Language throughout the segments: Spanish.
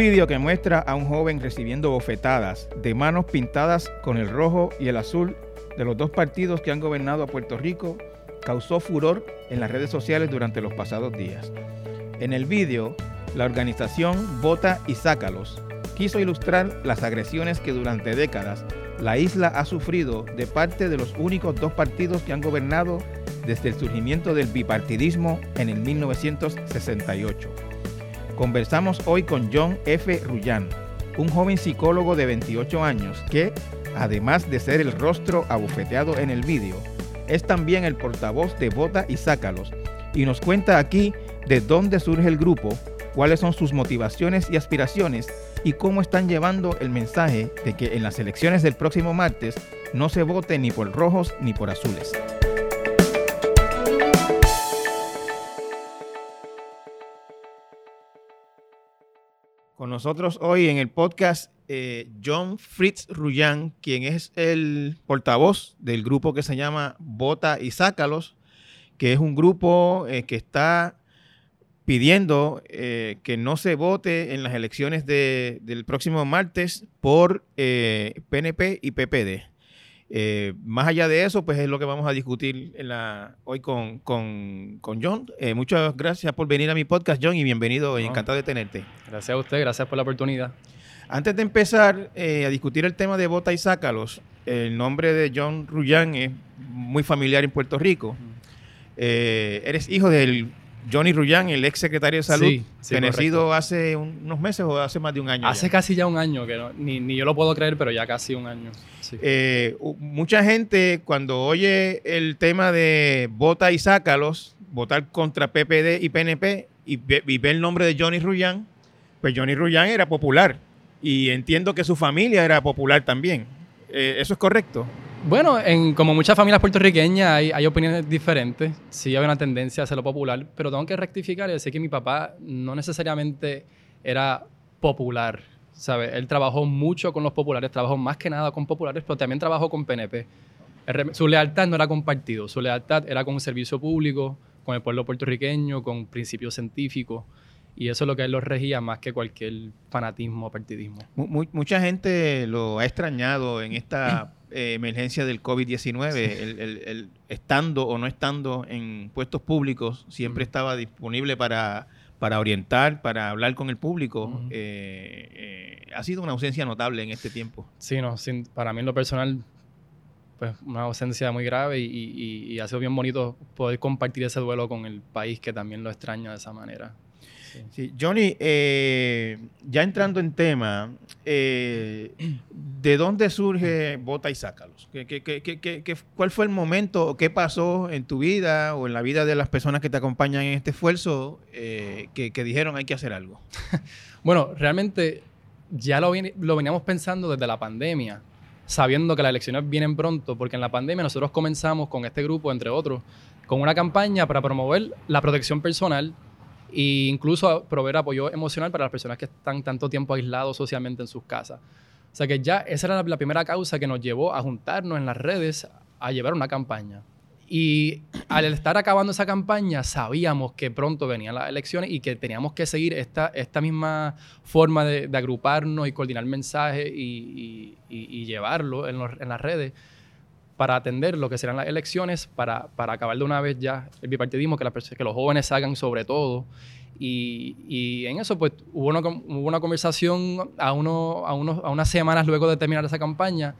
vídeo que muestra a un joven recibiendo bofetadas de manos pintadas con el rojo y el azul de los dos partidos que han gobernado a Puerto Rico causó furor en las redes sociales durante los pasados días. En el vídeo, la organización Vota y Sácalos quiso ilustrar las agresiones que durante décadas la isla ha sufrido de parte de los únicos dos partidos que han gobernado desde el surgimiento del bipartidismo en el 1968. Conversamos hoy con John F. Rullán, un joven psicólogo de 28 años que, además de ser el rostro abofeteado en el vídeo, es también el portavoz de Vota y Sácalos, y nos cuenta aquí de dónde surge el grupo, cuáles son sus motivaciones y aspiraciones y cómo están llevando el mensaje de que en las elecciones del próximo martes no se vote ni por rojos ni por azules. Con nosotros hoy en el podcast eh, John Fritz Rullán, quien es el portavoz del grupo que se llama Vota y Sácalos, que es un grupo eh, que está pidiendo eh, que no se vote en las elecciones del próximo martes por PNP y PPD. Eh, más allá de eso, pues es lo que vamos a discutir hoy con, John. Eh, muchas gracias por venir a mi podcast, John, y bienvenido. Encantado de tenerte. Gracias a usted, gracias por la oportunidad. Antes de empezar eh, a discutir el tema de Bota y Sácalos, el nombre de John Rullán es muy familiar en Puerto Rico. eres hijo del Johnny Rullán, el ex secretario de salud, sí, hace unos meses o hace más de un año. Hace casi ya un año, que ni, yo lo puedo creer, pero ya casi un año. Eh, mucha gente cuando oye el tema de vota y sácalos, votar contra PPD y PNP y ve, el nombre de Johnny Rullán, pues Johnny Rullán era popular y entiendo que su familia era popular también. Eh, ¿Eso es correcto? Bueno, en, como muchas familias puertorriqueñas hay, opiniones diferentes. Sí hay una tendencia a lo popular, pero tengo que rectificar y decir que mi papá no necesariamente era popular. ¿sabe? Él trabajó mucho con los populares, trabajó más que nada con populares, pero también trabajó con PNP. Su lealtad no era con partido, su lealtad era con un servicio público, con el pueblo puertorriqueño, con principios científicos. Y eso es lo que él lo regía más que cualquier fanatismo o partidismo. mucha gente lo ha extrañado en esta eh, emergencia del COVID-19, el, estando o no estando en puestos públicos, siempre estaba disponible para, para orientar, para hablar con el público. Eh, eh, ha sido una ausencia notable en este tiempo. Sí, no, para mí en lo personal, pues una ausencia muy grave y, y ha sido bien bonito poder compartir ese duelo con el país que también lo extraña de esa manera. Johnny, eh, ya entrando en tema, eh, ¿de dónde surge Bota y Sácalos? ¿Qué, cuál fue el momento, qué pasó en tu vida o en la vida de las personas que te acompañan en este esfuerzo eh, que, dijeron hay que hacer algo? bueno, realmente ya lo, lo veníamos pensando desde la pandemia, sabiendo que las elecciones vienen pronto, porque en la pandemia nosotros comenzamos con este grupo, entre otros, con una campaña para promover la protección personal e incluso proveer apoyo emocional para las personas que están tanto tiempo aislados socialmente en sus casas. O sea que ya esa era la primera causa que nos llevó a juntarnos en las redes a llevar una campaña. Y al estar acabando esa campaña, sabíamos que pronto venían las elecciones y que teníamos que seguir esta, esta misma forma de, agruparnos y coordinar mensajes y, y, llevarlo en, en las redes para atender lo que serán las elecciones, para, para acabar de una vez ya el bipartidismo, que, que los jóvenes salgan sobre todo. Y, y, en eso, pues, hubo una, hubo una conversación a, uno, a, unos, a unas semanas luego de terminar esa campaña,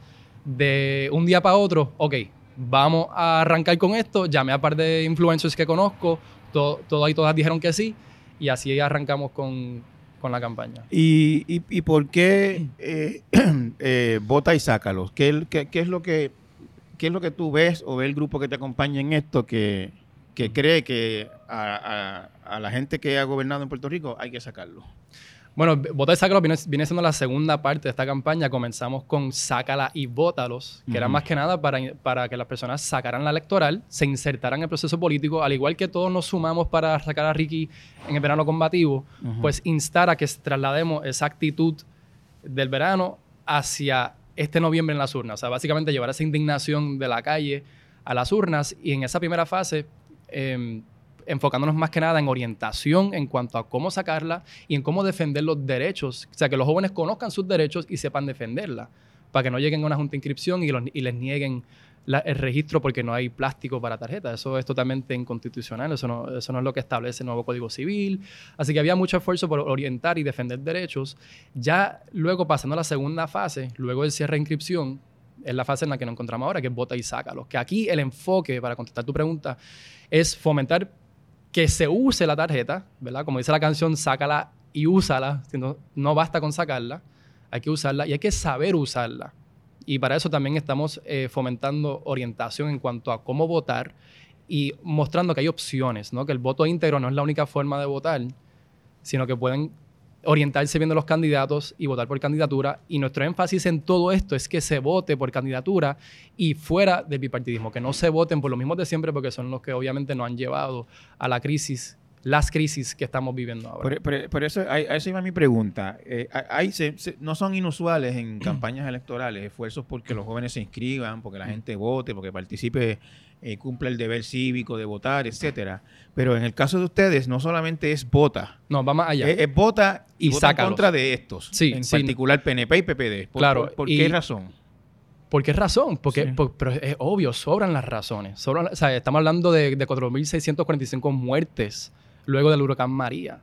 de un día para otro, ok, vamos a arrancar con esto, llamé a par de influencers que conozco, todo, todo y todas dijeron que sí, y así arrancamos con, con la campaña. ¿Y, y, y por qué eh, eh, vota y sácalos? ¿Qué, qué, qué es lo que ¿qué es lo que tú ves o ve el grupo que te acompaña en esto que, cree que a, la gente que ha gobernado en Puerto Rico hay que sacarlo? Bueno, Vota y Sácalo viene, siendo la segunda parte de esta campaña. Comenzamos con Sácala y Vótalos, que era más que nada para, para, que las personas sacaran la electoral, se insertaran en el proceso político, al igual que todos nos sumamos para sacar a Ricky en el verano combativo, pues instar a que traslademos esa actitud del verano hacia este noviembre en las urnas. O sea, básicamente llevar esa indignación de la calle a las urnas y en esa primera fase, em, enfocándonos más que nada en orientación en cuanto a cómo sacarla y en cómo defender los derechos. O sea, que los jóvenes conozcan sus derechos y sepan defenderla, para que no lleguen a una junta de inscripción y, les nieguen el registro porque no hay plástico para tarjeta. Eso es totalmente inconstitucional, eso no, eso no es lo que establece el nuevo Código Civil. Así que había mucho esfuerzo por orientar y defender derechos. Ya luego, pasando a la segunda fase, luego del cierre de inscripción, es la fase en la que nos encontramos ahora, que es vota y sácalo. Que aquí el enfoque, para contestar tu pregunta, es fomentar que se use la tarjeta, ¿verdad? Como dice la canción, sácala y úsala. No, no basta con sacarla, hay que usarla y hay que saber usarla. Y para eso también estamos eh, fomentando orientación en cuanto a cómo votar y mostrando que hay opciones, ¿no? Que el voto íntegro no es la única forma de votar, sino que pueden orientarse viendo los candidatos y votar por candidatura. Y nuestro énfasis en todo esto es que se vote por candidatura y fuera del bipartidismo, que no se voten por los mismos de siempre, porque son los que obviamente nos han llevado a la crisis las crisis que estamos viviendo ahora. Por, eso, a, eso iba mi pregunta. Eh, no son inusuales en campañas electorales esfuerzos porque los jóvenes se inscriban, porque la gente vote, porque participe eh, cumpla el deber cívico de votar, etcétera. Pero en el caso de ustedes, no solamente es vota. No, vamos allá. Es, vota y, vota en contra de estos. Sí, en particular PNP y PPD. claro. ¿Por, qué razón? ¿Por qué razón? Porque, pero es obvio, sobran las razones. o sea, estamos hablando de, de 4.645 muertes luego del huracán María,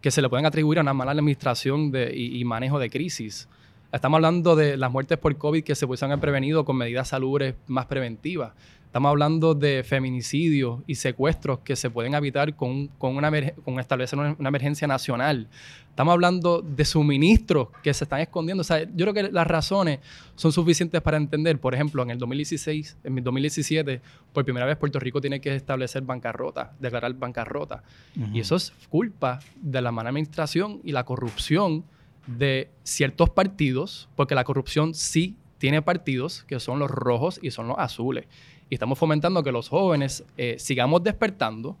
que se le pueden atribuir a una mala administración de, y, y, manejo de crisis. Estamos hablando de las muertes por COVID que se pueden haber prevenido con medidas salubres más preventivas. Estamos hablando de feminicidios y secuestros que se pueden evitar con, con, una, con establecer una, emergencia nacional. Estamos hablando de suministros que se están escondiendo. O sea, yo creo que las razones son suficientes para entender. Por ejemplo, en el 2016, en el 2017, por primera vez Puerto Rico tiene que establecer bancarrota, declarar bancarrota. Y eso es culpa de la mala administración y la corrupción de ciertos partidos, porque la corrupción sí tiene partidos que son los rojos y son los azules y estamos fomentando que los jóvenes eh, sigamos despertando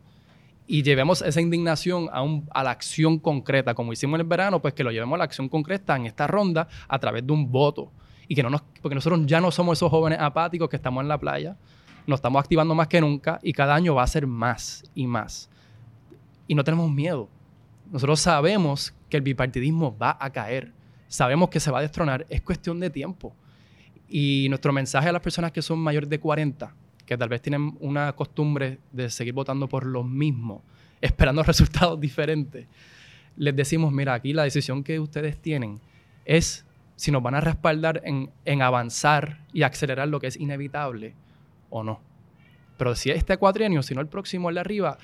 y llevemos esa indignación a, un, a la acción concreta, como hicimos en el verano, pues que lo llevemos a la acción concreta en esta ronda a través de un voto. Y que no nos, porque nosotros ya no somos esos jóvenes apáticos que estamos en la playa, nos estamos activando más que nunca y cada año va a ser más y más. Y no tenemos miedo. Nosotros sabemos que el bipartidismo va a caer, sabemos que se va a destronar, es cuestión de tiempo. Y nuestro mensaje a las personas que son mayores de 40, que tal vez tienen una costumbre de seguir votando por lo mismo, esperando resultados diferentes, les decimos, mira, aquí la decisión que ustedes tienen es si nos van a respaldar en, en avanzar y acelerar lo que es inevitable o no. Pero si este cuatrienio, si no el próximo, el de arriba,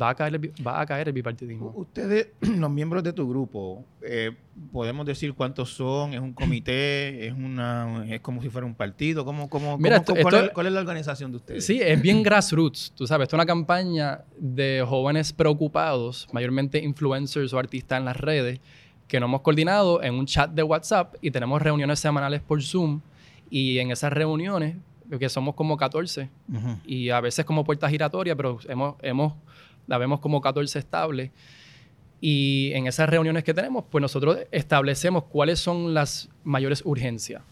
va a caer el, va a caer el bipartidismo. Ustedes, los miembros de tu grupo, eh, podemos decir cuántos son, es un comité, es una es como si fuera un partido, ¿Cómo, cómo, Mira, cuál, es, la organización de ustedes? Sí, es bien grassroots, tú sabes, esto es una campaña de jóvenes preocupados, mayormente influencers o artistas en las redes, que nos hemos coordinado en un chat de WhatsApp y tenemos reuniones semanales por Zoom y en esas reuniones que somos como 14 y a veces como puerta giratoria, pero hemos, hemos la vemos como 14 estable. Y en esas reuniones que tenemos, pues nosotros establecemos cuáles son las mayores urgencias.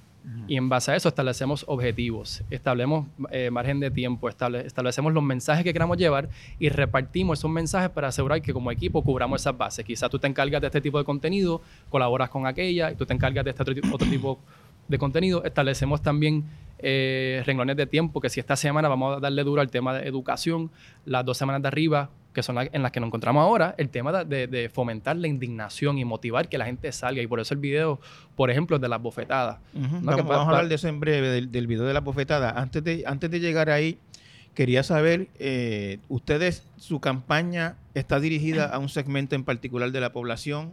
Y en base a eso establecemos objetivos, establecemos eh, margen de tiempo, establecemos los mensajes que queramos llevar y repartimos esos mensajes para asegurar que como equipo cubramos esas bases. Quizás tú te encargas de este tipo de contenido, colaboras con aquella y tú te encargas de este otro, otro tipo de contenido. Establecemos también eh, renglones de tiempo, que si esta semana vamos a darle duro al tema de educación, las dos semanas de arriba, que son en las que nos encontramos ahora, el tema de, fomentar la indignación y motivar que la gente salga. Y por eso el video, por ejemplo, de las bofetadas. vamos, a hablar de eso en breve, del, video de las bofetadas. Antes de, antes de llegar ahí, quería saber, eh, ¿ustedes, su campaña está dirigida a un segmento en particular de la población?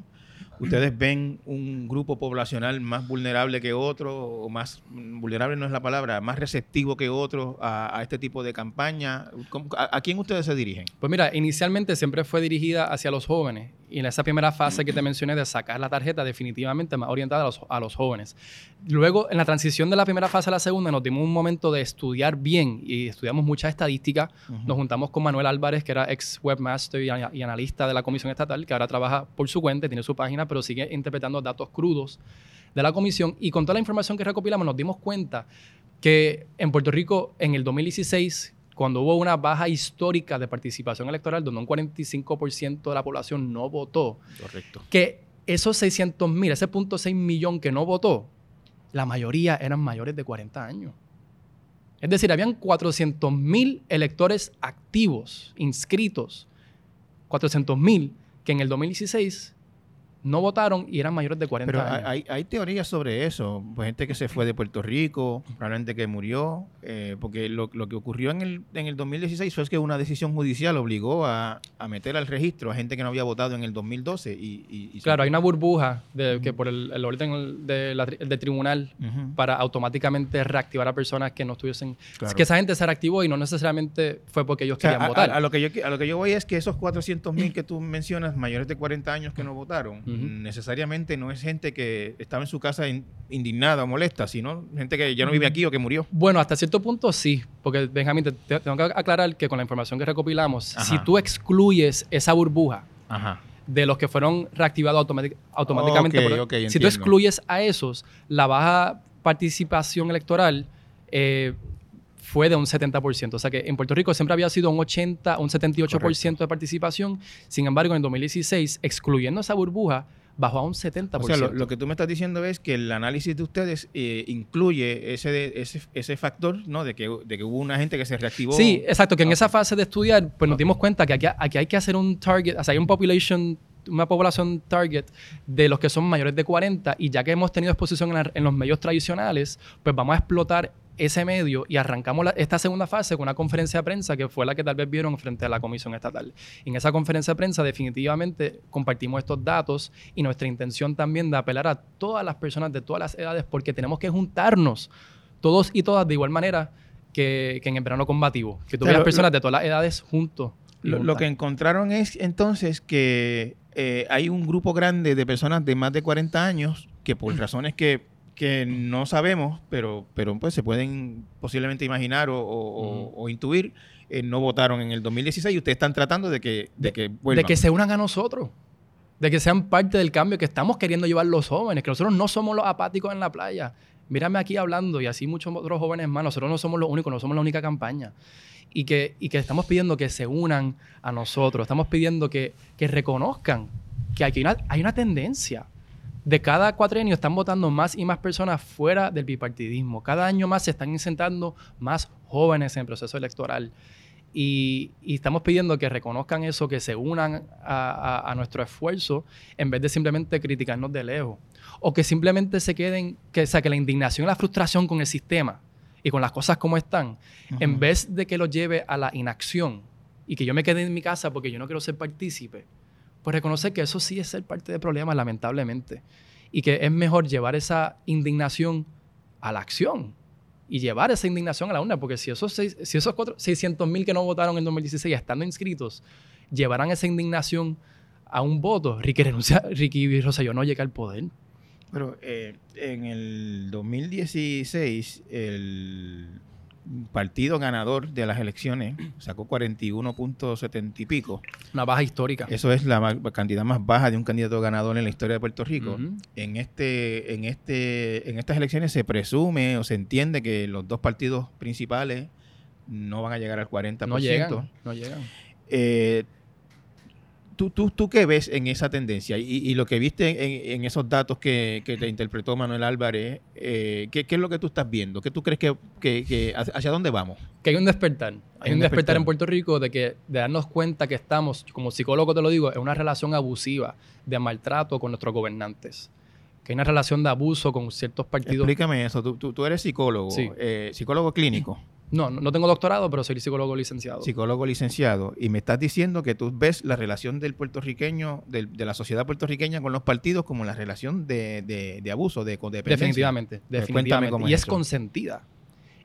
¿Ustedes ven un grupo poblacional más vulnerable que otro, o más vulnerable no es la palabra, más receptivo que otro a, este tipo de campaña? ¿A, quién ustedes se dirigen? Pues mira, inicialmente siempre fue dirigida hacia los jóvenes y en esa primera fase que te mencioné de sacar la tarjeta, definitivamente más orientada a los, jóvenes. Luego, en la transición de la primera fase a la segunda, nos dimos un momento de estudiar bien y estudiamos mucha estadística. Nos juntamos con Manuel Álvarez, que era ex webmaster y, y analista de la Comisión Estatal, que ahora trabaja por su cuenta, tiene su página pero sigue interpretando datos crudos de la comisión. Y con toda la información que recopilamos, nos dimos cuenta que en Puerto Rico, en el 2016, cuando hubo una baja histórica de participación electoral, donde un 45% de la población no votó, Correcto. que esos 600 mil, ese punto 6 millón que no votó, la mayoría eran mayores de 40 años. Es decir, habían 400 mil electores activos, inscritos, 400 mil, que en el 2016 no votaron y eran mayores de 40 Pero años. hay, hay teorías sobre eso. Pues gente que se fue de Puerto Rico, probablemente que murió, eh, porque lo, lo que ocurrió en el, en el 2016 fue que una decisión judicial obligó a, a meter al registro a gente que no había votado en el 2012. Y, y- y Claro, hay una burbuja de, que por el, el orden de la del tribunal Ujú, para automáticamente reactivar a personas que no estuviesen... claro. Que esa gente se reactivó y no necesariamente fue porque ellos O sea, querían a, votar. a- a lo que yo, a lo que yo voy es que esos 400 mil que tú mencionas, mayores de 40 años que no votaron, Necesariamente no es gente que estaba en su casa in- indignada o molesta, sino gente que ya no vive aquí o que murió. Bueno, hasta cierto punto sí, porque Benjamín, te, te- tengo que aclarar que con la información que recopilamos, Ajá. si tú excluyes esa burbuja Ajá. de los que fueron reactivados automátic- automáticamente, por- si tú excluyes a esos, la baja participación electoral eh, fue de un 70%. O sea que en Puerto Rico siempre había sido un 80, un 78% de participación. Sin embargo, en el 2016, excluyendo esa burbuja, bajó a un 70%. O sea, lo, lo que tú me estás diciendo es que el análisis de ustedes eh, incluye ese, de- ese, ese factor, ¿no? De que, de que hubo una gente que se reactivó. Sí, exacto, que en esa fase de estudiar, pues nos dimos cuenta que aquí, aquí hay que hacer un target, o sea, hay un population, una población target de los que son mayores de 40 y ya que hemos tenido exposición en, la- en los medios tradicionales, pues vamos a explotar ese medio y arrancamos la- esta segunda fase con una conferencia de prensa que fue la que tal vez vieron frente a la Comisión Estatal. En esa conferencia de prensa definitivamente compartimos estos datos y nuestra intención también de apelar a todas las personas de todas las edades porque tenemos que juntarnos todos y todas de igual manera que, que en el verano combativo, que tú O sea, veas lo- personas de todas las edades juntos. Lo, que encontraron es entonces que eh, hay un grupo grande de personas de más de 40 años que por razones que, que no sabemos, pero, pero pues se pueden posiblemente imaginar o, intuir, eh, no votaron en el 2016 y ustedes están tratando de que, de que de vuelvan. que se unan a nosotros, de que sean parte del cambio que estamos queriendo llevar los jóvenes, que nosotros no somos los apáticos en la playa. Mírame aquí hablando y así muchos otros jóvenes más, nosotros no somos los únicos, no somos la única campaña. Y que, y que estamos pidiendo que se unan a nosotros, estamos pidiendo que, que reconozcan que aquí hay una, hay una tendencia. De cada cuatrenio están votando más y más personas fuera del bipartidismo. Cada año más se están insertando más jóvenes en el proceso electoral. Y, y estamos pidiendo que reconozcan eso, que se unan a, a- a nuestro esfuerzo en vez de simplemente criticarnos de lejos. O que simplemente se queden, que, o sea, que la indignación y la frustración con el sistema y con las cosas como están, en vez de que lo lleve a la inacción y que yo me quede en mi casa porque yo no quiero ser partícipe, pues reconocer que eso sí es ser parte del problema, lamentablemente. Y que es mejor llevar esa indignación a la acción y llevar esa indignación a la urna, porque si esos, si esos 600 mil que no votaron en 2016 estando inscritos, llevarán esa indignación a un voto, Ricky, renuncia, Ricky Rosselló no llega al poder. Pero eh, en el 2016, el partido ganador de las elecciones sacó 41.70 y pico. Una baja histórica. Eso es la cantidad más baja de un candidato ganador en la historia de Puerto Rico. En este, en este, en estas elecciones se presume o se entiende que los dos partidos principales no van a llegar al 40%. No llegan, no llegan. Eh, ¿tú, tú, ¿Tú qué ves en esa tendencia? Y, y lo que viste en, en esos datos que, que te interpretó Manuel Álvarez, eh, ¿qué, qué es lo que tú estás viendo? ¿Qué tú crees que, que- que- hacia dónde vamos? Que hay un despertar. Hay, un un despertar, despertar. en Puerto Rico de que de darnos cuenta que estamos, como psicólogo te lo digo, en una relación abusiva de maltrato con nuestros gobernantes. Que hay una relación de abuso con ciertos partidos. Explícame eso. Tú, tú- tú eres psicólogo, Sí. eh, psicólogo clínico, No, no, tengo doctorado, pero soy psicólogo licenciado. psicólogo licenciado, y me estás diciendo que tú ves la relación del puertorriqueño, de, la sociedad puertorriqueña con los partidos como la relación de, de- de abuso, de codependencia. Definitivamente, Pues definitivamente. cuéntame cómo y es es eso. consentida.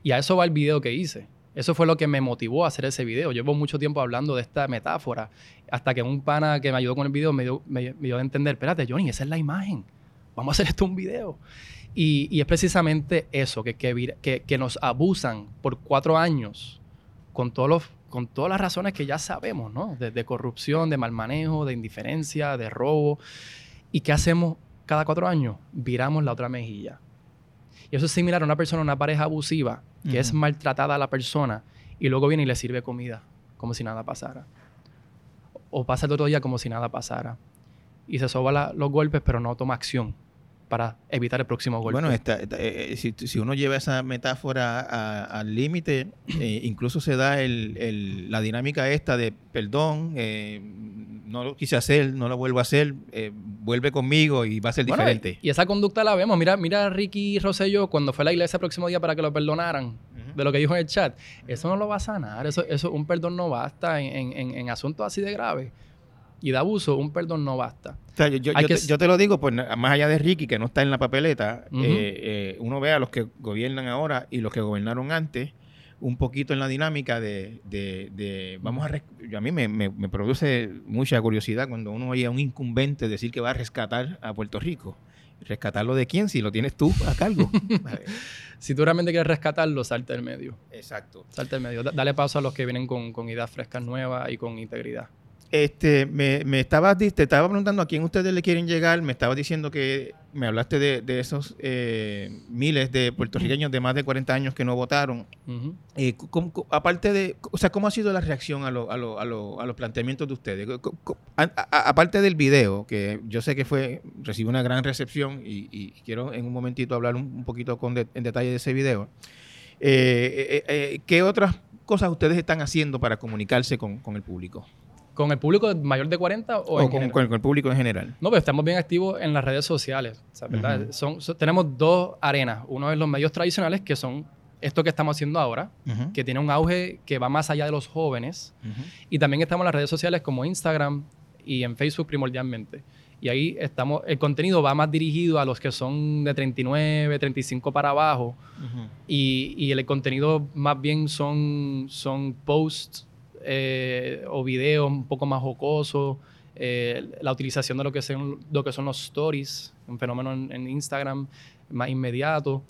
Y a eso va el video que hice. Eso fue lo que me motivó a hacer ese video. Llevo mucho tiempo hablando de esta metáfora, hasta que un pana que me ayudó con el video me dio, me, me dio a entender, espérate, Johnny, esa es la imagen. Vamos a hacer esto un video. Y, y es precisamente eso, que, que, que- que nos abusan por cuatro años con, todos los, con todas las razones que ya sabemos, ¿no? De, de corrupción, de mal manejo, de indiferencia, de robo. ¿Y qué hacemos cada cuatro años? Viramos la otra mejilla. Y eso es similar a una persona, una pareja abusiva, que es maltratada a la persona y luego viene y le sirve comida, como si nada pasara. O pasa el otro día como si nada pasara. Y se soba los golpes, pero no toma acción para evitar el próximo golpe. Bueno, esta, eh, eh, si, uno lleva esa metáfora al límite, eh, incluso se da el, la dinámica esta de perdón, no lo quise hacer, no lo vuelvo a hacer, vuelve conmigo y va a ser diferente. Y, esa conducta la vemos. Mira, mira a Ricky Rosselló cuando fue a la iglesia el próximo día para que lo perdonaran, de lo que dijo en el chat. Eso no lo va a sanar, eso, eso un perdón no basta en, en, en asuntos así de graves y de abuso, un perdón no basta. yo, te, lo digo, pues más allá de Ricky, que no está en la papeleta, eh, eh, uno ve a los que gobiernan ahora y los que gobernaron antes, un poquito en la dinámica de, vamos a... a mí me, produce mucha curiosidad cuando uno oye a un incumbente decir que va a rescatar a Puerto Rico. ¿Rescatarlo de quién? Si lo tienes tú a cargo. si tú realmente quieres rescatarlo, salte del medio. Exacto. Salte del medio. dale paso a los que vienen con, con ideas frescas nuevas y con integridad. Este, me, me estabas, te estaba preguntando a quién ustedes le quieren llegar. Me estabas diciendo que me hablaste de, esos eh, miles de puertorriqueños de más de 40 años que no votaron. Eh, aparte de, o sea, ¿cómo ha sido la reacción a, a, los planteamientos de ustedes? aparte del video, que yo sé que fue recibió una gran recepción y, quiero en un momentito hablar un, poquito con en detalle de ese video. Eh, ¿Qué otras cosas ustedes están haciendo para comunicarse con el público? ¿Con el público mayor de 40 o, con, el público en general? No, pero estamos bien activos en las redes sociales. son, tenemos dos arenas. Uno es los medios tradicionales, que son esto que estamos haciendo ahora, que tiene un auge que va más allá de los jóvenes. Y también estamos en las redes sociales como Instagram y en Facebook primordialmente. Y ahí estamos, el contenido va más dirigido a los que son de 39, 35 para abajo. y, y, el contenido más bien son, son posts eh, o videos un poco más jocosos, eh, la utilización de lo que, son, lo que son los stories, un fenómeno en, Instagram más inmediato.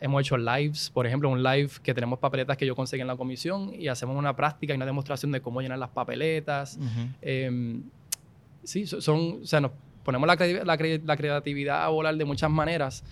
hemos hecho lives, por ejemplo, un live que tenemos papeletas que yo conseguí en la comisión y hacemos una práctica y una demostración de cómo llenar las papeletas. Em, sí, son, o sea, nos ponemos la, la, creatividad a volar de muchas maneras,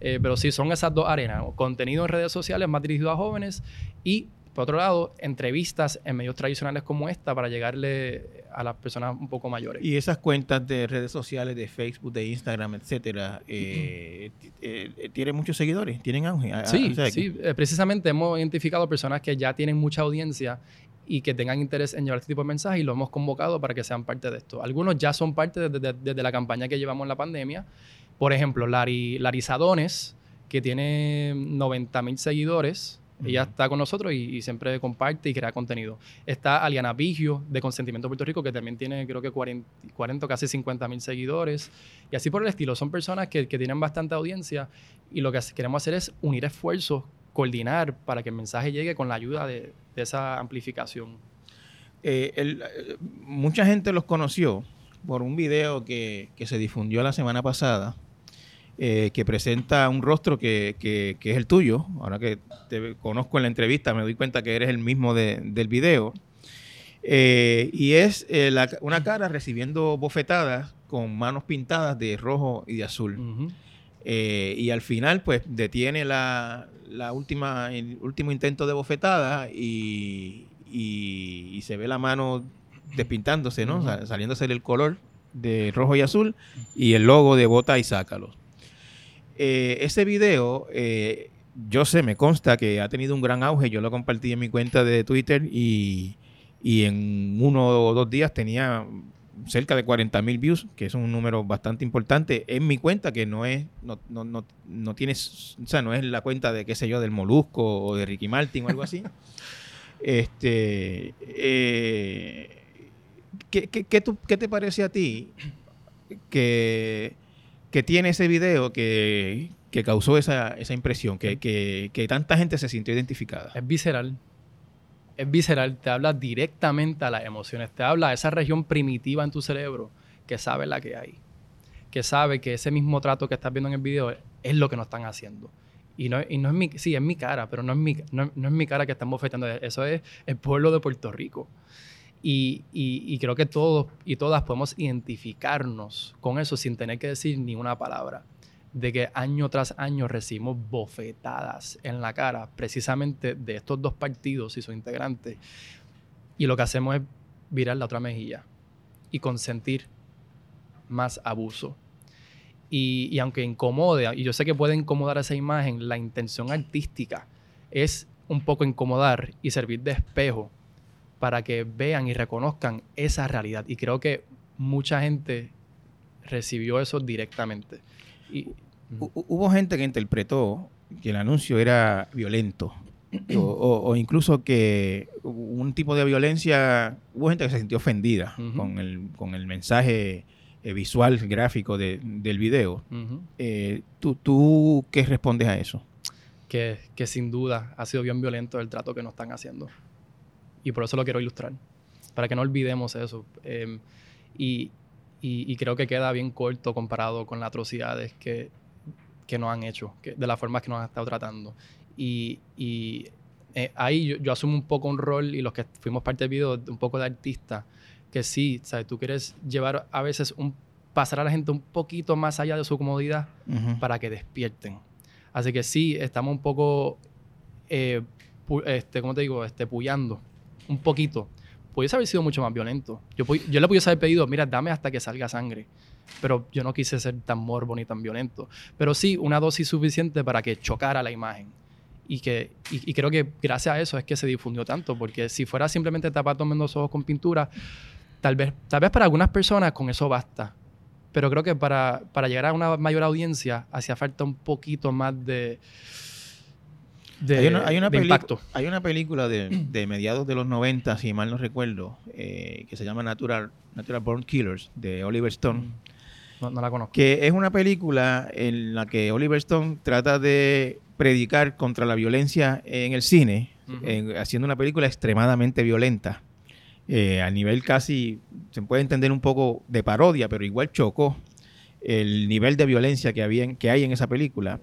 eh, pero sí, son esas dos arenas, contenido en redes sociales más dirigido a jóvenes y por otro lado, entrevistas en medios tradicionales como esta para llegarle a las personas un poco mayores. Y esas cuentas de redes sociales, de Facebook, de Instagram, etcétera, eh, eh, ¿tienen muchos seguidores? ¿Tienen auge? Sí, sí. Eh, precisamente hemos identificado personas que ya tienen mucha audiencia y que tengan interés en llevar este tipo de mensajes y lo hemos convocado para que sean parte de esto. Algunos ya son parte desde, la campaña que llevamos en la pandemia. Por ejemplo, Larizadones, que tiene 90 mil seguidores, ella está con nosotros y, siempre comparte y crea contenido. Está Aliana Vigio, de Consentimiento Puerto Rico, que también tiene creo que 40, 40 casi 50 mil seguidores. Y así por el estilo. Son personas que, que, tienen bastante audiencia y lo que queremos hacer es unir esfuerzos, coordinar para que el mensaje llegue con la ayuda de, de esa amplificación. Eh, el, mucha gente los conoció por un video que, que se difundió la semana pasada eh, que presenta un rostro que, es el tuyo. Ahora que te conozco en la entrevista, me doy cuenta que eres el mismo del video. Eh, y es eh, una cara recibiendo bofetadas con manos pintadas de rojo y de azul. y al final, pues, detiene la, última, el último intento de bofetada y, se ve la mano despintándose, ¿no? Saliéndose el color de rojo y azul y el logo de Bota y Sácalos. Eh, ese video, eh, yo sé, me consta que ha tenido un gran auge. Yo lo compartí en mi cuenta de Twitter y, en uno o dos días tenía cerca de 40 mil views, que es un número bastante importante en mi cuenta, que no es, no, no, no, no tienes, o sea, no es la cuenta de, qué sé yo, del Molusco o de Ricky Martin o algo así. este, eh, ¿qué, qué, ¿Qué te parece a ti que que tiene ese video que, causó esa, impresión, que, tanta gente se sintió identificada. Es visceral. Es visceral, te habla directamente a las emociones, te habla a esa región primitiva en tu cerebro que sabe la que hay, que sabe que ese mismo trato que estás viendo en el video es lo que nos están haciendo. Y no, y no es mi, sí, es mi cara, pero no es mi, no, es mi cara que están bofetando, eso es el pueblo de Puerto Rico. Y, creo que todos y todas podemos identificarnos con eso sin tener que decir ni una palabra. de que año tras año recibimos bofetadas en la cara precisamente de estos dos partidos y sus integrantes. Y lo que hacemos es virar la otra mejilla y consentir más abuso. Y, y, aunque incomode, y yo sé que puede incomodar esa imagen, la intención artística es un poco incomodar y servir de espejo para que vean y reconozcan esa realidad. Y creo que mucha gente recibió eso directamente. Y, Hubo gente que interpretó que el anuncio era violento. O, incluso que un tipo de violencia, hubo gente que se sintió ofendida con, el, con el mensaje eh, visual, gráfico del video. Eh, ¿tú, ¿tú, qué respondes a eso? Que, que, sin duda ha sido bien violento el trato que nos están haciendo. Y por eso lo quiero ilustrar, para que no olvidemos eso. Em, y, y, creo que queda bien corto comparado con las atrocidades que, que nos han hecho, que, de la forma que nos han estado tratando. Y, y eh, ahí yo, asumo un poco un rol y los que fuimos parte del video, un poco de artista, que sí, ¿sabes? Tú quieres llevar a veces un pasar a la gente un poquito más allá de su comodidad para que despierten. Así que sí, estamos un poco, eh, este, ¿cómo te digo? Este, puyando un poquito pudiese haber sido mucho más violento. Yo, yo le pudiese haber pedido, mira, dame hasta que salga sangre. Pero yo no quise ser tan morbo ni tan violento. Pero sí, una dosis suficiente para que chocara la imagen. Y, que, y, creo que gracias a eso es que se difundió tanto. Porque si fuera simplemente tapar los ojos con pintura, tal vez, tal vez para algunas personas con eso basta. Pero creo que para, para llegar a una mayor audiencia hacía falta un poquito más de hay, una, hay, hay, una película de, mediados de los 90, si mal no recuerdo, eh, que se llama Natural, Natural Born Killers, de Oliver Stone. Mm. No, la conozco. Que es una película en la que Oliver Stone trata de predicar contra la violencia en el cine, haciendo una película extremadamente violenta. Eh, a nivel casi, se puede entender un poco de parodia, pero igual chocó el nivel de violencia que, había, que hay en esa película.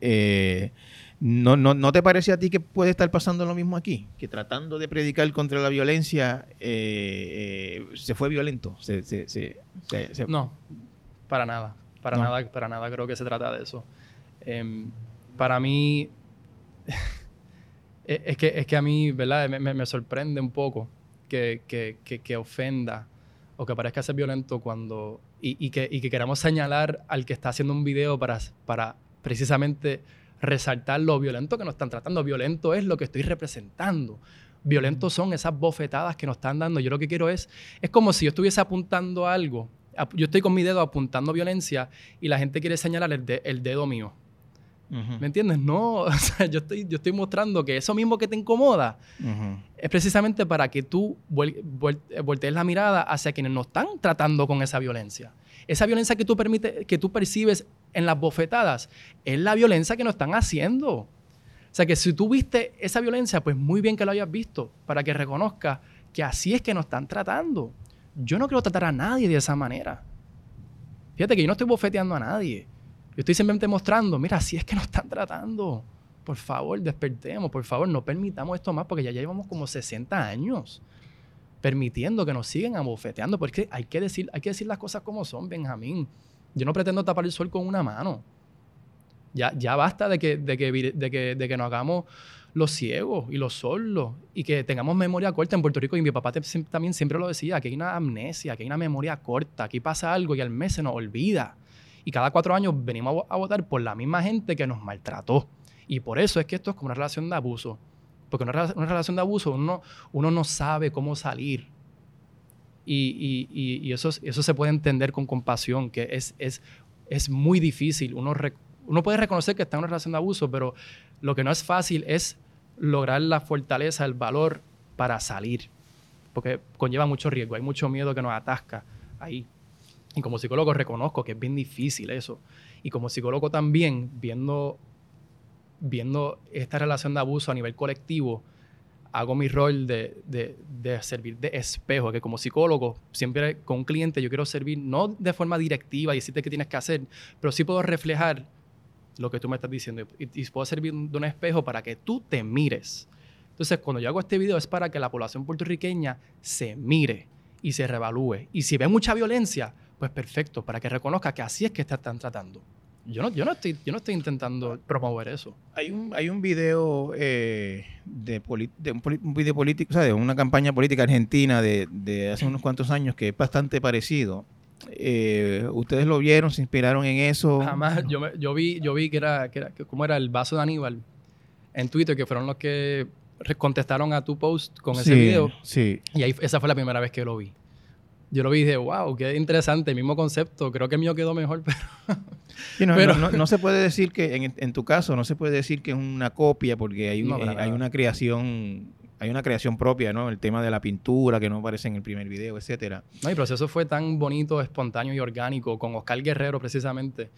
Eh, ¿No, no, ¿No te parece a ti que puede estar pasando lo mismo aquí? Que tratando de predicar contra la violencia eh, eh, se fue violento. No, para nada. Para, nada. para nada creo que se trata de eso. Em, para mí, es, que, es que a mí, ¿verdad? Me, sorprende un poco que, que, ofenda o que parezca ser violento cuando... Y, que, y que queramos señalar al que está haciendo un video para, para precisamente resaltar lo violento que nos están tratando. Violento es lo que estoy representando. Violentos son esas bofetadas que nos están dando. Yo lo que quiero es, es como si yo estuviese apuntando algo. Yo estoy con mi dedo apuntando violencia y la gente quiere señalar el, dedo mío. ¿Me entiendes? No, yo, estoy, yo estoy mostrando que eso mismo que te incomoda es precisamente para que tú voltees la mirada hacia quienes nos están tratando con esa violencia. Esa violencia que tú, permite, que tú percibes en las bofetadas es la violencia que nos están haciendo. O sea que si tú viste esa violencia, pues muy bien que lo hayas visto, para que reconozcas que así es que nos están tratando. Yo no quiero tratar a nadie de esa manera. Fíjate que yo no estoy bofeteando a nadie. Yo estoy simplemente mostrando, mira, así es que nos están tratando. Por favor, despertemos, por favor, no permitamos esto más porque ya llevamos como 60 años permitiendo que nos sigan abofeteando, porque hay que decir, hay que decir las cosas como son, Benjamín. Yo no pretendo tapar el sol con una mano. Ya, ya basta de que, de, que, de, que, de que nos hagamos los ciegos y los sordos y que tengamos memoria corta en Puerto Rico. Y mi papá también siempre lo decía, que hay una amnesia, que hay una memoria corta, aquí pasa algo y al mes se nos olvida. Y cada cuatro años venimos a votar por la misma gente que nos maltrató. Y por eso es que esto es como una relación de abuso. Porque una, una relación de abuso uno, uno no sabe cómo salir. Y, y, y, eso, eso se puede entender con compasión, que es, es, es muy difícil. Uno, uno puede reconocer que está en una relación de abuso, pero lo que no es fácil es lograr la fortaleza, el valor para salir. Porque conlleva mucho riesgo, hay mucho miedo que nos atasca ahí. Y como psicólogo reconozco que es bien difícil eso. Y como psicólogo también, viendo viendo esta relación de abuso a nivel colectivo, hago mi rol de, de, servir de espejo, que como psicólogo, siempre con un cliente yo quiero servir no de forma directiva y decirte qué tienes que hacer, pero sí puedo reflejar lo que tú me estás diciendo y, y, puedo servir de un espejo para que tú te mires. Entonces, cuando yo hago este video es para que la población puertorriqueña se mire y se revalúe. Y si ve mucha violencia, pues perfecto, para que reconozca que así es que están tratando. Yo no, yo no, estoy, yo no estoy intentando promover eso. Hay un, hay un video eh, de, de un, video político, o sea, de una campaña política argentina de, de hace unos cuantos años que es bastante parecido. Eh, ¿Ustedes lo vieron? ¿Se inspiraron en eso? Jamás. Yo, yo, vi, yo vi que era, que era, ¿cómo era? El vaso de Aníbal en Twitter, que fueron los que contestaron a tu post con ese video. Sí. Y ahí, esa fue la primera vez que lo vi. Yo lo vi y dije, wow, qué interesante, el mismo concepto. Creo que el mío quedó mejor, pero. no, no, se puede decir que, en, en, tu caso, no se puede decir que es una copia, porque hay, eh, hay una creación hay una creación propia, ¿no? El tema de la pintura que no aparece en el primer video, etcétera. No, el proceso fue tan bonito, espontáneo y orgánico con Oscar Guerrero precisamente,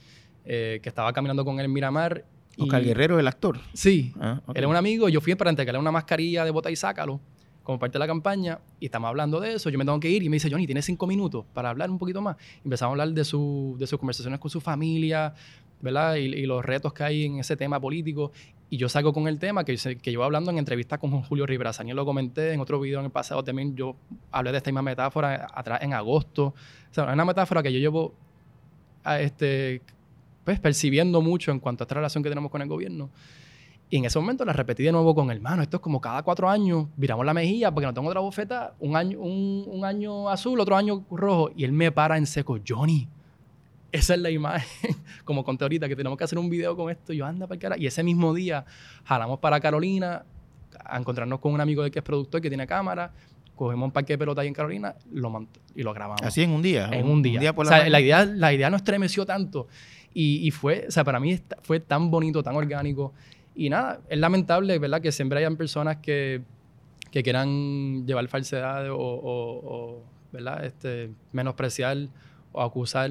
eh, que estaba caminando con él en Miramar. Oscar Guerrero, el actor. Sí, ah, él es un amigo. Yo fui para entregarle una mascarilla de bota y sácalo como parte de la campaña y estamos hablando de eso. Yo me tengo que ir y me dice, Johnny, ¿tienes cinco minutos para hablar un poquito más? Empezamos a hablar de, su, de sus conversaciones con su familia, ¿verdad? Y, los retos que hay en ese tema político. Y yo salgo con el tema que, que llevo hablando en entrevistas con Julio Rivera Saniel, lo comenté en otro video en el pasado también. Yo hablé de esta misma metáfora atrás en agosto. O sea, una metáfora que yo llevo a este, pues, percibiendo mucho en cuanto a esta relación que tenemos con el gobierno. Y en ese momento la repetí de nuevo con el hermano. Esto es como cada cuatro años, viramos la mejilla porque no tengo otra bofeta. Un año, un, un año azul, otro año rojo. Y él me para en seco. Johnny, esa es la imagen, como conté ahorita, que tenemos que hacer un video con esto. yo, anda para cara. Y ese mismo día jalamos para Carolina a encontrarnos con un amigo de que es productor que tiene cámara. Cogemos un parque de pelota ahí en Carolina lo y lo grabamos. Así en un día. En un, día. o sea, la, idea, la idea no estremeció tanto. Y, y, fue, o sea, para mí fue tan bonito, tan orgánico. Y nada, es lamentable, ¿verdad? Que siempre hayan personas que, que quieran llevar falsedades o, o, ¿verdad? Este, menospreciar o acusar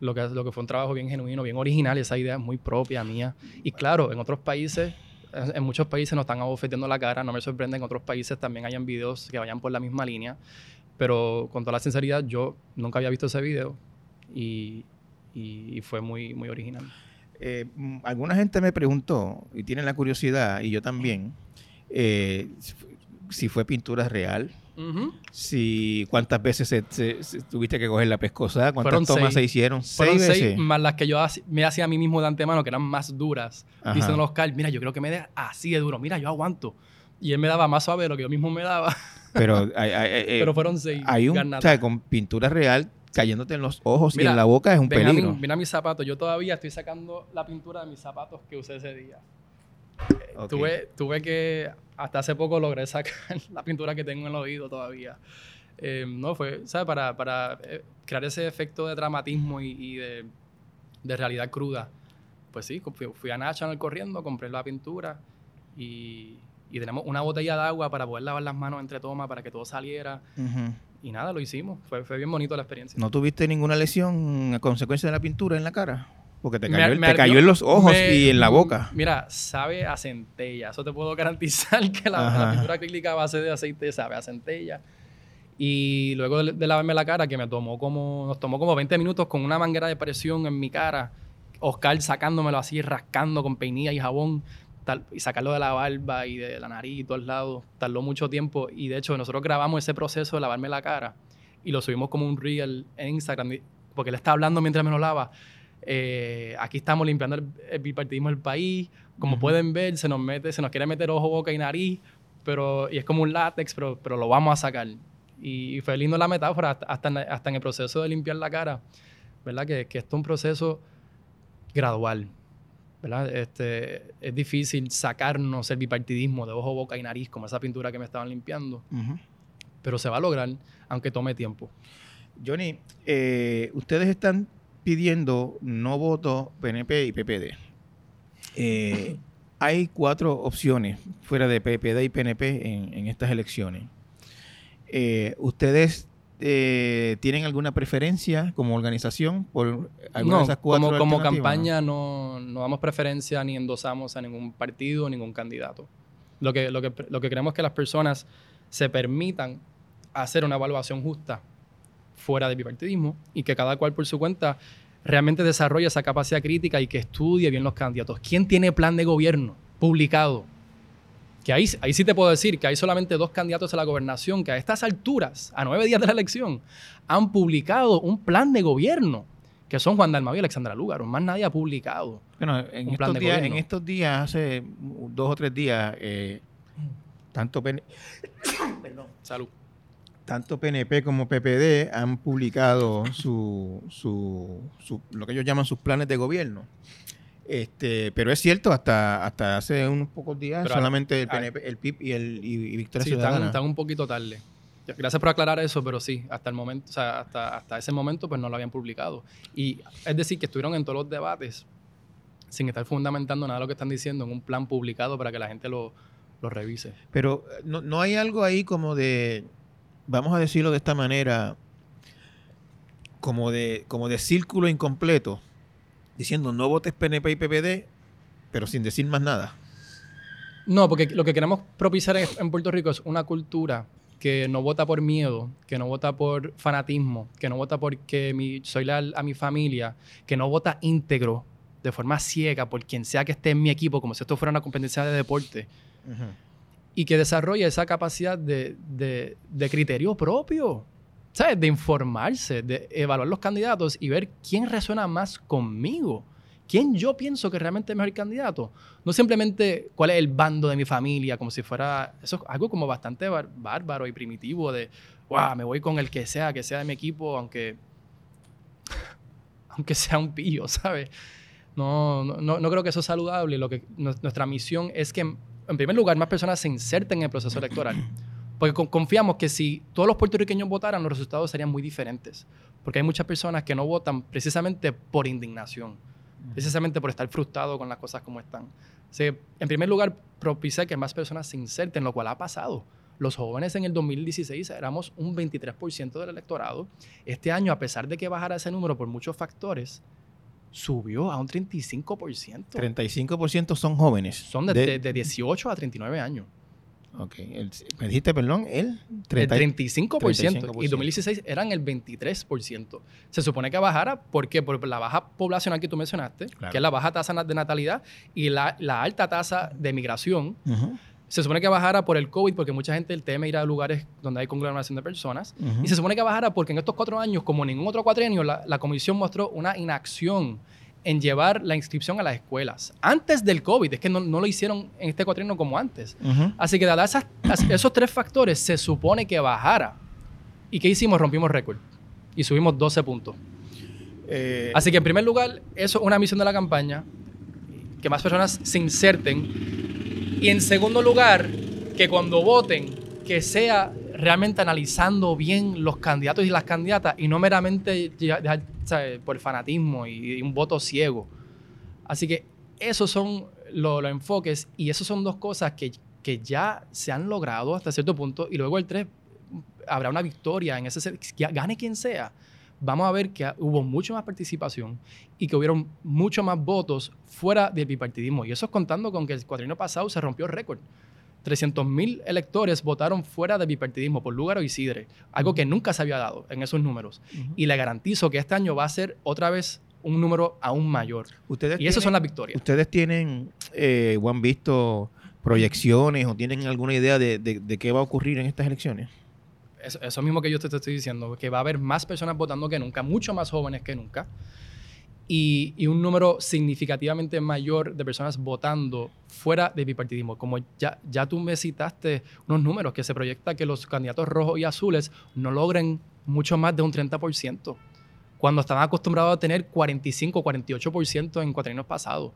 lo que, lo que fue un trabajo bien genuino, bien original, esa idea muy propia mía. Y claro, en otros países, en muchos países nos están abofeteando la cara, no me sorprende, en otros países también hayan videos que vayan por la misma línea, pero con toda la sinceridad, yo nunca había visto ese video y, y, fue muy, muy original. Eh, alguna gente me preguntó, y tiene la curiosidad, y yo también, eh, si fue pintura real, si cuántas veces tuviste que coger la pescosa, cuántas tomas se hicieron, seis veces. más las que yo me hacía a mí mismo de antemano, que eran más duras. Diciendo los Oscar, mira, yo creo que me dé así de duro, mira, yo aguanto. Y él me daba más suave de lo que yo mismo me daba. Pero, eh, Pero fueron seis. Hay un, o sea, con pintura real cayéndote en los ojos y en la boca es un peligro. mira mis zapatos, yo todavía estoy sacando la pintura de mis zapatos que usé ese día. Tuve, tuve que, hasta hace poco logré sacar la pintura que tengo en el oído todavía. Eh, no, fue, ¿sabes? Para, para eh, crear ese efecto de dramatismo y, de, de, realidad cruda. Pues sí, fui, a National corriendo, compré la pintura y, y tenemos una botella de agua para poder lavar las manos entre tomas para que todo saliera. Y nada, lo hicimos. Fue, fue bien bonito la experiencia. ¿No tuviste ninguna lesión a consecuencia de la pintura en la cara? Porque te cayó, en los ojos y en la boca. Mira, sabe a centella. Eso te puedo garantizar que la, pintura acrílica a base de aceite sabe a centella. Y luego de, lavarme la cara, que me tomó como, nos tomó como 20 minutos con una manguera de presión en mi cara, Oscar sacándomelo así, rascando con peinilla y jabón, tal, y sacarlo de la barba y de la nariz y todos lados. Tardó mucho tiempo. Y de hecho, nosotros grabamos ese proceso de lavarme la cara y lo subimos como un reel en Instagram, porque él está hablando mientras me lo lava. Eh, aquí estamos limpiando el, bipartidismo del país. Como pueden ver, se nos mete, se nos quiere meter ojo, boca y nariz, pero, y es como un látex, pero, pero lo vamos a sacar. Y, fue lindo la metáfora, hasta, en, hasta en el proceso de limpiar la cara, ¿verdad? Que, que esto es un proceso gradual, ¿verdad? Este, es difícil sacarnos el bipartidismo de ojo, boca y nariz, como esa pintura que me estaban limpiando, pero se va a lograr, aunque tome tiempo. Johnny, eh, ustedes están pidiendo no voto PNP y PPD. Eh, hay cuatro opciones fuera de PPD y PNP en, estas elecciones. Eh, ¿Ustedes eh, tienen alguna preferencia como organización por alguna de esas cuatro como, como campaña no, no, damos preferencia ni endosamos a ningún partido, ningún candidato. Lo que, lo, que, lo que queremos es que las personas se permitan hacer una evaluación justa fuera del bipartidismo y que cada cual por su cuenta realmente desarrolle esa capacidad crítica y que estudie bien los candidatos. ¿Quién tiene plan de gobierno publicado? Que ahí, ahí sí te puedo decir que hay solamente dos candidatos a la gobernación que a estas alturas, a nueve días de la elección, han publicado un plan de gobierno que son Juan Dalmau y Alexandra Lúgaro. Más nadie ha publicado. Bueno, en, Un plan estos, de días, en gobierno. estos días, hace dos o tres días, eh, tanto, PN Salud. tanto PNP como PPD han publicado su, su, su- lo que ellos llaman sus planes de gobierno. Este, pero es cierto, hasta, hasta hace unos pocos días Pero solamente el hay- PNP, el PIB y, el, y, y Victoria Sí, Ciudadana. están, están un poquito tarde. Gracias por aclarar eso, pero sí, hasta el momento, o sea, hasta, hasta ese momento, pues no lo habían publicado. Y es decir, que estuvieron en todos los debates sin estar fundamentando nada de lo que están diciendo en un plan publicado para que la gente lo, lo revise. Pero eh, no, no hay algo ahí como de, vamos a decirlo de esta manera, como de, como de círculo incompleto, diciendo no votes PNP y PPD, pero sin decir más nada. No, porque lo que queremos propiciar en, Puerto Rico es una cultura que no vota por miedo, que no vota por fanatismo, que no vota porque mi, soy leal a mi familia, que no vota íntegro, de forma ciega, por quien sea que esté en mi equipo, como si esto fuera una competencia de deporte. y que desarrolle esa capacidad de, de- de criterio propio, ¿sabes? De informarse, de evaluar los candidatos y ver quién resuena más conmigo, quién yo pienso que realmente es mejor candidato. No simplemente cuál es el bando de mi familia, como si fuera, eso es algo como bastante bar- bárbaro y primitivo de, wow, me voy con el que sea, que sea de mi equipo, aunque, aunque sea un pillo, ¿sabes? No, no, no, creo que eso es saludable. Lo que, nu- nuestra misión es que, en primer lugar, más personas se inserten en el proceso electoral. Porque con- confiamos que si todos los puertorriqueños votaran, los resultados serían muy diferentes. Porque hay muchas personas que no votan precisamente por indignación, precisamente por estar frustrado con las cosas como están. Que, en primer lugar, propiciar que más personas se inserten, lo cual ha pasado. Los jóvenes en el 2016 éramos un 23% del electorado. Este año, a pesar de que bajara ese número por muchos factores, subió a un 35%. 35% son jóvenes. Son de, de- de 18 a 39 años. Ok, el- me dijiste, perdón, el El 30 35%. 35%. Y 2016 eran el 23%. Se supone que bajara, ¿por qué? Por la baja poblacional que tú mencionaste, Claro. que es la baja tasa de natalidad y la, la alta tasa de migración. Se supone que bajara por el COVID, porque mucha gente teme ir a lugares donde hay conglomeración de personas. Y se supone que bajara porque en estos cuatro años, como ningún otro cuatrienio, la, la comisión mostró una inacción en llevar la inscripción a las escuelas. Antes del COVID, es que no, no lo hicieron en este cuatrienio como antes. Así que dadas esos tres factores, se supone que bajara. ¿Y qué hicimos? Rompimos récord. Y subimos 12 puntos. Eh, Así que en primer lugar, eso es una misión de la campaña, que más personas se inserten. Y en segundo lugar, que cuando voten, que sea realmente analizando bien los candidatos y las candidatas y no meramente por fanatismo y, un voto ciego. Así que esos son lo- los enfoques y esos son dos cosas que, que ya se han logrado hasta cierto punto y luego el 3 habrá una victoria en ese gane quien sea vamos a ver que hubo mucho más participación y que hubieron mucho más votos fuera del bipartidismo. Y eso es contando con que el cuatrienio pasado se rompió récord. 300.000 electores votaron fuera del bipartidismo por Lugaro y Sidre, algo que nunca se había dado en esos números. Y le garantizo que este año va a ser otra vez un número aún mayor. ustedes Y esas son las victorias. ¿Ustedes tienen eh, o han visto proyecciones o tienen alguna idea de, de- de qué va a ocurrir en estas elecciones? Eso, eso mismo que yo te, te estoy diciendo, que va a haber más personas votando que nunca, mucho más jóvenes que nunca, y, y un número significativamente mayor de personas votando fuera del bipartidismo. Como ya, ya tú me citaste unos números que se proyecta que los candidatos rojos y azules no logren mucho más de un 30%, cuando estaban acostumbrados a tener 45, 48% en cuatrienios pasados.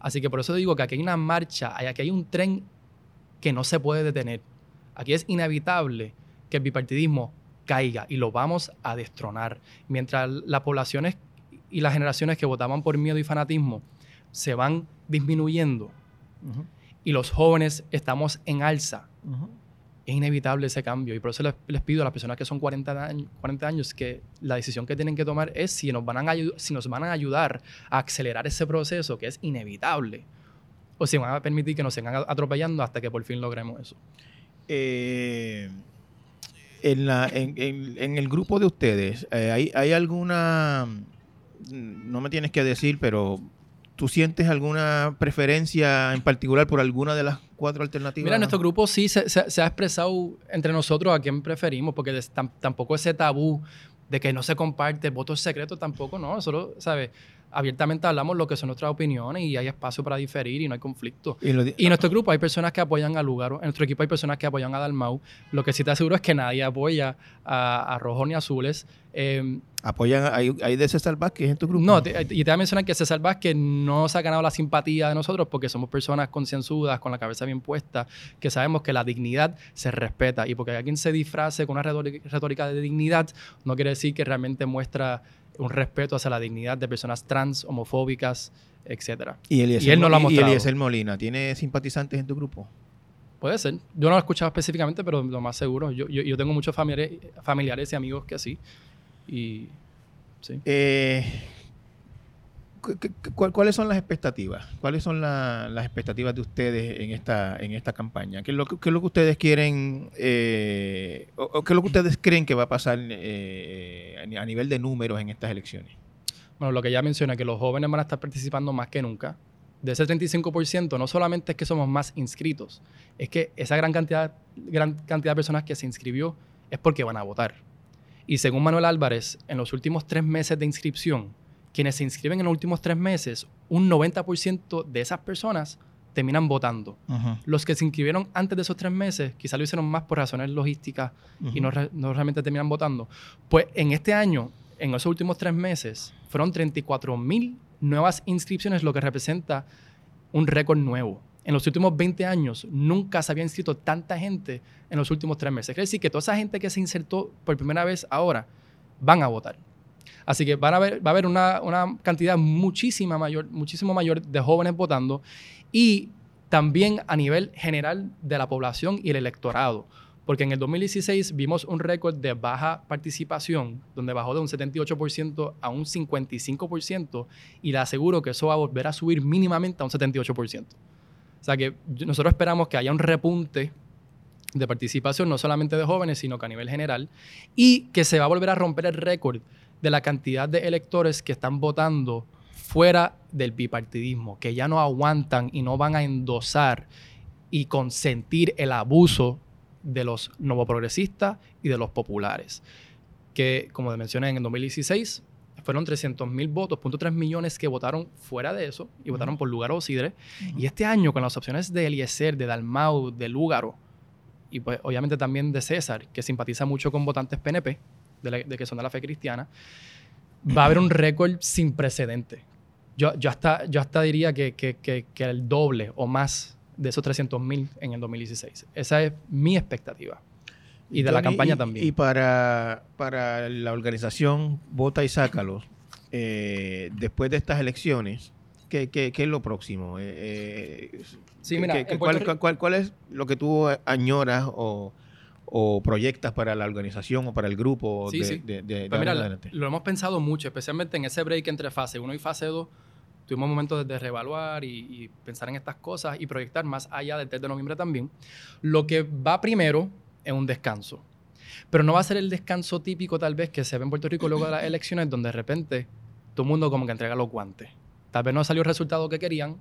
Así que por eso digo que aquí hay una marcha, aquí hay un tren que no se puede detener. Aquí es inevitable que el bipartidismo caiga y lo vamos a destronar. Mientras las poblaciones y las generaciones que votaban por miedo y fanatismo se van disminuyendo Ujú, y los jóvenes estamos en alza, ujú. es inevitable ese cambio. Y por eso les, les pido a las personas que son 40 años, 40 años que la decisión que tienen que tomar es si nos, van a si nos van a ayudar a acelerar ese proceso que es inevitable o si van a permitir que nos sigan atropellando hasta que por fin logremos eso. Eh, en, la, en, en- en el grupo de ustedes, eh, ¿hay, ¿hay alguna, no me tienes que decir, pero tú sientes alguna preferencia en particular por alguna de las cuatro alternativas? Mira, nuestro grupo sí se, se- se ha expresado entre nosotros a quién preferimos, porque des- tam- tampoco ese tabú de que no se comparte, el voto secreto tampoco, no, nosotros, ¿sabes? Abiertamente hablamos lo que son nuestras opiniones y hay espacio para diferir y no hay conflicto. Y en nuestro grupo hay personas que apoyan a Lugaro, en nuestro equipo hay personas que apoyan a Dalmau. Lo que sí te aseguro es que nadie apoya a, a Rojos ni Azules. Eh, apoyan, hay, hay de César Vázquez en tu grupo. no, te- y te voy a mencionar que César Vázquez no se ha ganado la simpatía de nosotros porque somos personas concienzudas, con la cabeza bien puesta, que sabemos que la dignidad se respeta. Y porque alguien se disfrace con una retórica de dignidad, no quiere decir que realmente muestra un respeto hacia la dignidad de personas trans, homofóbicas, etcétera. y, Eliezer y él no lo ha Mo- y mostrado. Eliezer Molina, ¿tiene simpatizantes en tu grupo? Puede ser. Yo no lo he escuchado específicamente, pero lo más seguro. Yo, yo, yo tengo muchos familiares, familiares y amigos que sí. Y sí. Eh, cu- cu- cu- ¿Cuáles son las expectativas? ¿Cuáles son la- las expectativas de ustedes en esta, en esta campaña? ¿Qué es lo que, qué es lo que ustedes quieren eh, o, o qué es lo que ustedes creen que va a pasar eh, a nivel de números en estas elecciones? Bueno, lo que ya mencioné, que los jóvenes van a estar participando más que nunca. De ese 35%, no solamente es que somos más inscritos, es que esa gran cantidad, gran cantidad de personas que se inscribió es porque van a votar. Y según Manuel Álvarez, en los últimos tres meses de inscripción, quienes se inscriben en los últimos tres meses, un 90% de esas personas terminan votando. Los que se inscribieron antes de esos tres meses, quizá lo hicieron más por razones logísticas y no, re- no realmente terminan votando. Pues en este año, en esos últimos tres meses, fueron 34 mil nuevas inscripciones, lo que representa un récord nuevo. En los últimos 20 años nunca se había inscrito tanta gente en los últimos tres meses. Quiere decir que toda esa gente que se insertó por primera vez ahora van a votar. Así que van a haber, va a haber una, una cantidad muchísima mayor, muchísimo mayor de jóvenes votando y también a nivel general de la población y el electorado. Porque en el 2016 vimos un récord de baja participación, donde bajó de un 78% a un 55%, y le aseguro que eso va a volver a subir mínimamente a un 78%. O sea que nosotros esperamos que haya un repunte de participación, no solamente de jóvenes, sino que a nivel general, y que se va a volver a romper el récord de la cantidad de electores que están votando fuera del bipartidismo, que ya no aguantan y no van a endosar y consentir el abuso de los novoprogresistas y de los populares. Que, como mencioné, en el 2016 fueron 300 mil votos, punto tres millones que votaron fuera de eso y votaron por Lugaro o Sidre. Y este año, con las opciones de Eliezer, de Dalmau, de Lúgaro, y pues obviamente también de César, que simpatiza mucho con votantes PNP, de, la- de que son de la fe cristiana, va a haber un récord sin precedente. Yo, yo, hasta, yo hasta diría que, que, que, que el doble o más de esos 300 mil en el 2016. Esa es mi expectativa. Y de la campaña y- también. Y para, para la organización Vota y Sácalo, eh, después de estas elecciones, ¿qué, qué- qué es lo próximo? Eh, eh, Sí, ¿qué- mira, qué- cuál, Rico- cuál- cuál es lo que tú añoras o, o proyectas para la organización o para el grupo Sí, de, sí. de- de- de Pues mira, adelante? lo hemos pensado mucho, especialmente en ese break entre fase 1 y fase 2. Tuvimos momentos de reevaluar y, y pensar en estas cosas y proyectar más allá del 3 de noviembre también. Lo que va primero es un descanso. Pero no va a ser el descanso típico tal vez que se ve en Puerto Rico luego de las elecciones, donde de repente todo el mundo como que entrega los guantes. Tal vez no salió el resultado que querían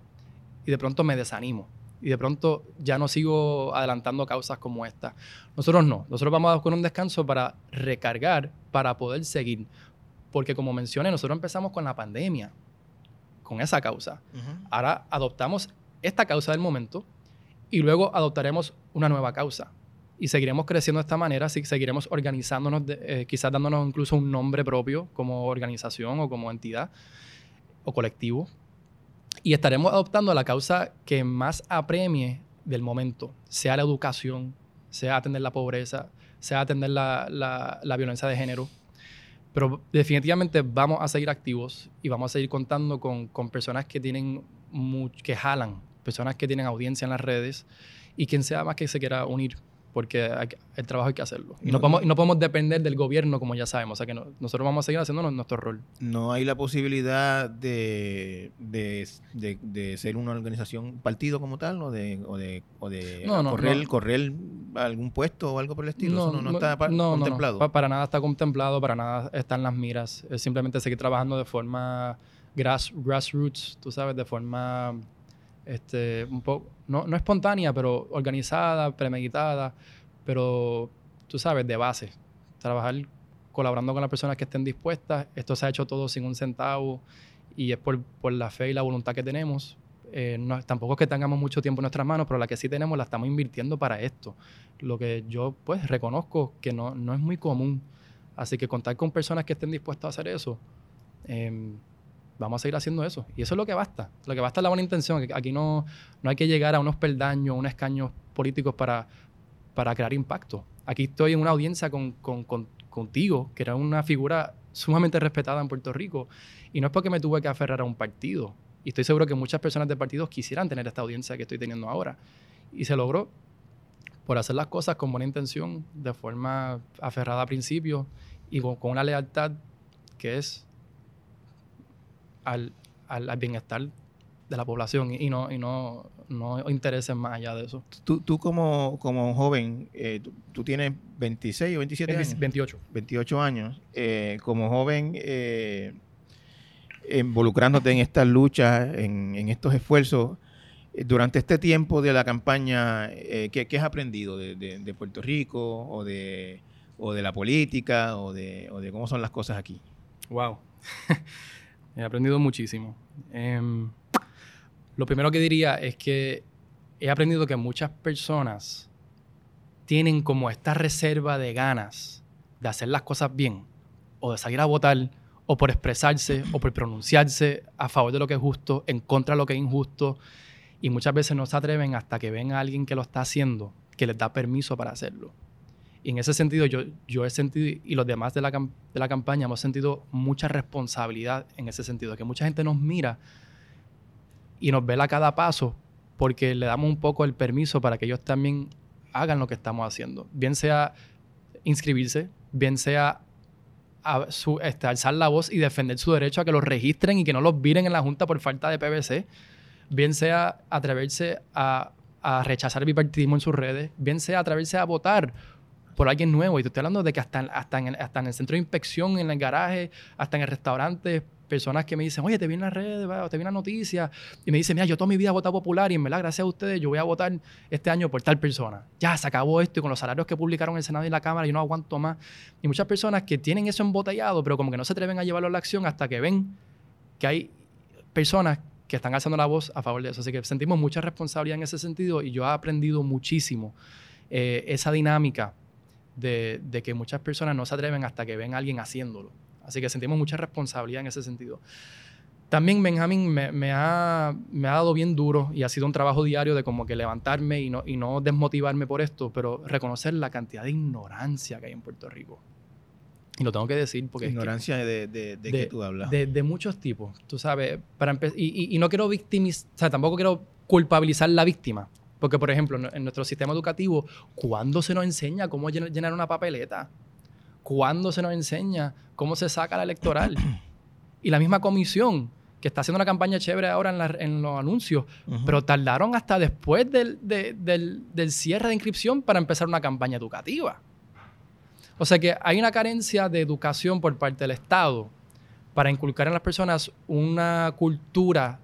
y de pronto me desanimo. Y de pronto ya no sigo adelantando causas como esta. Nosotros no. Nosotros vamos a con un descanso para recargar, para poder seguir. Porque como mencioné, nosotros empezamos con la pandemia, con esa causa. Ahora adoptamos esta causa del momento y luego adoptaremos una nueva causa. Y seguiremos creciendo de esta manera, que seguiremos organizándonos, de- eh, quizás dándonos incluso un nombre propio como organización o como entidad o colectivo. Y estaremos adoptando la causa que más apremie del momento, sea la educación, sea atender la pobreza, sea atender la, la- la violencia de género. Pero definitivamente vamos a seguir activos y vamos a seguir contando con, con personas que tienen much- que jalan, personas que tienen audiencia en las redes y quien sea más que se quiera unir, porque hay el trabajo hay que hacerlo. Y no, No, podemos, no. podemos depender del gobierno, como ya sabemos. O sea que no- nosotros vamos a seguir haciendo nuestro rol. No hay la posibilidad de, de, de- de ser una organización, partido como tal, o de, o de, o No, correr, correr algún puesto o algo por el estilo. Eso no, no está pa- no, no, no. contemplado. Pa- para nada está contemplado, para nada está en las miras. Es simplemente seguir trabajando de forma grass, grassroots, tú sabes, de forma este, un poco, no, no espontánea, pero organizada, premeditada, pero tú sabes, de base. Trabajar colaborando con las personas que estén dispuestas. Esto se ha hecho todo sin un centavo y es por, por la fe y la voluntad que tenemos. Eh, no, tampoco es que tengamos mucho tiempo en nuestras manos, pero la que sí tenemos la estamos invirtiendo para esto. Lo que yo pues reconozco que no, no es muy común. Así que contar con personas que estén dispuestas a hacer eso, em, vamos a seguir haciendo eso. Y eso es lo que basta. Lo que basta es la buena intención. Aquí no, no hay que llegar a unos peldaños, unos escaños políticos para, para crear impacto. Aquí estoy en una audiencia con, con, contigo, que era una figura sumamente respetada en Puerto Rico. Y no es porque me tuve que aferrar a un partido. Y estoy seguro que muchas personas de partidos quisieran tener esta audiencia que estoy teniendo ahora. Y se logró por hacer las cosas con buena intención, de forma aferrada a principios y con, una lealtad que es al, al, bienestar de la población y no, y no, no intereses más allá de eso. Tú, tú como, como joven, eh, tú, tienes 26 o 27 años. 28. 28 años. Eh, como joven, eh, involucrándote en estas luchas, en, en estos esfuerzos, durante este tiempo de la campaña, ¿qué, ¿qué, has aprendido de, de, Puerto Rico o de, o de la política o de, o de cómo son las cosas aquí? Wow. He aprendido muchísimo. Em, lo primero que diría es que he aprendido que muchas personas tienen como esta reserva de ganas de hacer las cosas bien, o de salir a votar, o por expresarse, o por pronunciarse a favor de lo que es justo, en contra de lo que es injusto, y muchas veces no se atreven hasta que ven a alguien que lo está haciendo, que les da permiso para hacerlo. Y en ese sentido yo, yo he sentido, y los demás de la, de la campaña hemos sentido mucha responsabilidad en ese sentido, que mucha gente nos mira y nos vela cada paso porque le damos un poco el permiso para que ellos también hagan lo que estamos haciendo. Bien sea inscribirse, bien sea su, este, alzar la voz y defender su derecho a que los registren y que no los viren en la Junta por falta de PVC, bien sea atreverse a, a rechazar el bipartidismo en sus redes, bien sea atreverse a votar por alguien nuevo. Y te estoy hablando de que hasta, en, el centro de inspección, en el garaje, hasta en el restaurante, personas que me dicen, oye, te vi en las redes, te vi en la noticia, y me dicen, mira, yo toda mi vida he votado popular y en verdad, gracias a ustedes, yo voy a votar este año por tal persona. Ya, se acabó esto y con los salarios que publicaron el Senado y la Cámara, yo no aguanto más. Y muchas personas que tienen eso embotellado, pero como que no se atreven a llevarlo a la acción hasta que ven que hay personas que están alzando la voz a favor de eso. Así que sentimos mucha responsabilidad en ese sentido y yo he aprendido muchísimo eh, esa dinámica de, de que muchas personas no se atreven hasta que ven a alguien haciéndolo. Así que sentimos mucha responsabilidad en ese sentido. También Benjamin me, ha, me, ha, dado bien duro y ha sido un trabajo diario de como que levantarme y no, y no desmotivarme por esto, pero reconocer la cantidad de ignorancia que hay en Puerto Rico. Y lo tengo que decir porque... Ignorancia de, de, de, qué tú hablas. De, muchos tipos, tú sabes. Para y, y, no quiero victimizar, o sea, tampoco quiero culpabilizar la víctima. Porque, por ejemplo, en nuestro sistema educativo, ¿cuándo se nos enseña cómo llenar una papeleta? ¿Cuándo se nos enseña cómo se saca la electoral? y la misma comisión, que está haciendo una campaña chévere ahora en, los anuncios, pero tardaron hasta después del, del, cierre de inscripción para empezar una campaña educativa. O sea que hay una carencia de educación por parte del Estado para inculcar en las personas una cultura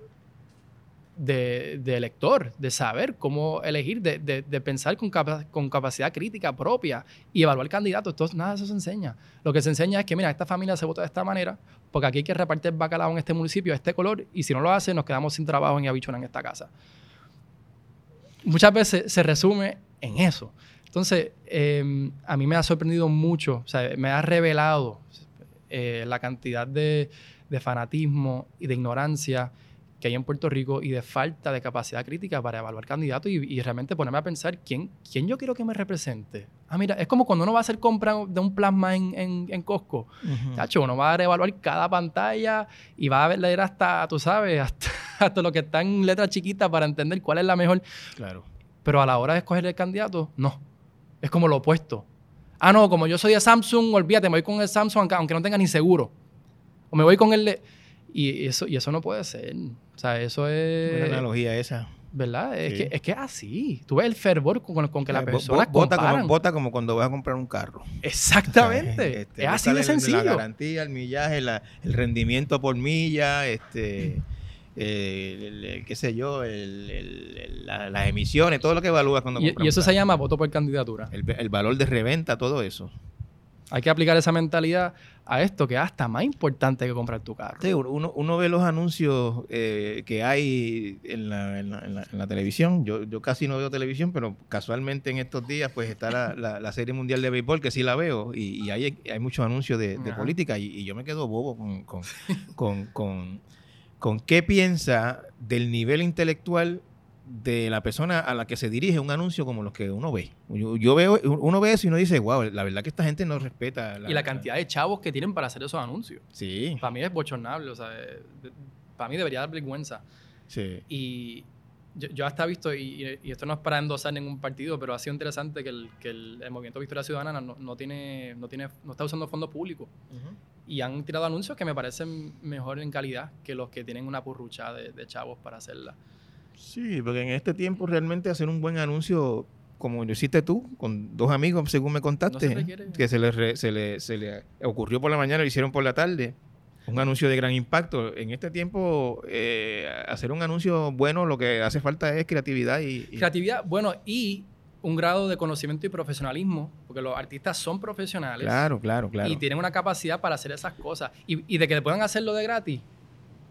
de, elector, de saber cómo elegir, de, de, pensar con, con, capacidad crítica propia y evaluar candidatos. Entonces, nada de eso se enseña. Lo que se enseña es que, mira, esta familia se vota de esta manera, porque aquí hay que repartir bacalao en este municipio, de este color, y si no lo hace, nos quedamos sin trabajo en Habichuela en esta casa. Muchas veces se resume en eso. Entonces, em, a mí me ha sorprendido mucho, o sea, me ha revelado eh, la cantidad de, de fanatismo y de ignorancia que hay en Puerto Rico y de falta de capacidad crítica para evaluar candidatos y, realmente ponerme a pensar quién, quién yo quiero que me represente. Ah, mira, es como cuando uno va a hacer compra de un plasma en, en, en Costco. Uh uno va a evaluar cada pantalla y va a leer hasta, tú sabes, hasta, hasta lo que está en letra chiquita para entender cuál es la mejor. Claro. Pero a la hora de escoger el candidato, no. Es como lo opuesto. Ah, no, como yo soy de Samsung, olvídate, me voy con el Samsung aunque no tenga ni seguro. O me voy con el de... Y eso, y eso no puede ser. O sea, eso es... Una analogía esa. ¿Verdad? Es, que, es que así. Tú ves el fervor con, con que la persona vota como, vota como cuando vas a comprar un carro. Exactamente. Este, es así de sencillo. La garantía, el millaje, el rendimiento por milla, este... Eh, qué sé yo, las emisiones, todo lo que evalúas cuando y, y eso se llama voto por candidatura. El, valor de reventa, todo eso. Hay que aplicar esa mentalidad a esto que es hasta más importante que comprar tu carro. Sí, uno, uno ve los anuncios eh, que hay en la, en, la, en, la, televisión. Yo, yo casi no veo televisión, pero casualmente en estos días pues está la, la Serie Mundial de Béisbol, que sí la veo, y, y hay, hay muchos anuncios de, de política, y, y, yo me quedo bobo con, con, con, con, con qué piensa del nivel intelectual de la persona a la que se dirige un anuncio como los que uno ve. Yo, yo, veo, uno ve eso y uno dice, wow, la verdad que esta gente no respeta. La, y la cantidad de chavos que tienen para hacer esos anuncios. Sí. Para mí es bochornable, o sea, para mí debería dar vergüenza. Sí. Y yo, yo hasta he visto, y, y, esto no es para endosar ningún partido, pero ha sido interesante que el, que el, el Movimiento Victoria Ciudadana no, no, tiene, no, tiene, no está usando fondos públicos. Uh -huh. Y han tirado anuncios que me parecen mejor en calidad que los que tienen una purrucha de, de chavos para hacerla. Sí, porque en este tiempo realmente hacer un buen anuncio, como lo hiciste tú, con dos amigos, según me contaste, no se que se le, re, se, le, se le, ocurrió por la mañana, lo hicieron por la tarde. Un anuncio de gran impacto. En este tiempo, eh, hacer un anuncio bueno, lo que hace falta es creatividad y, y... Creatividad, bueno, y un grado de conocimiento y profesionalismo, porque los artistas son profesionales. Claro, claro, claro. Y tienen una capacidad para hacer esas cosas. Y, y de que puedan hacerlo de gratis,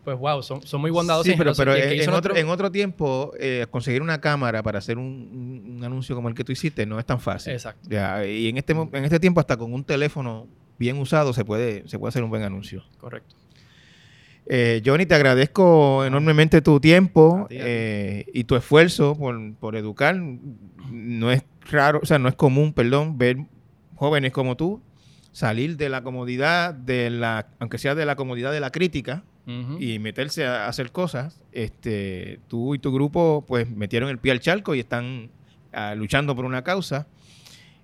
pues wow, son, son muy bondadosos. Sí, pero, pero en, en, otro, en, otro, tiempo, eh, conseguir una cámara para hacer un, un, un, anuncio como el que tú hiciste no es tan fácil. Exacto. Ya, y en este, en este tiempo, hasta con un teléfono bien usado, se puede, se puede hacer un buen anuncio. Correcto. Eh, Johnny, te agradezco enormemente tu tiempo ti, eh, y tu esfuerzo por, por, educar. No es raro, o sea, no es común, perdón, ver jóvenes como tú salir de la comodidad de la, aunque sea de la comodidad de la crítica, Uh -huh. y meterse a hacer cosas, este, tú y tu grupo pues metieron el pie al charco y están uh, luchando por una causa.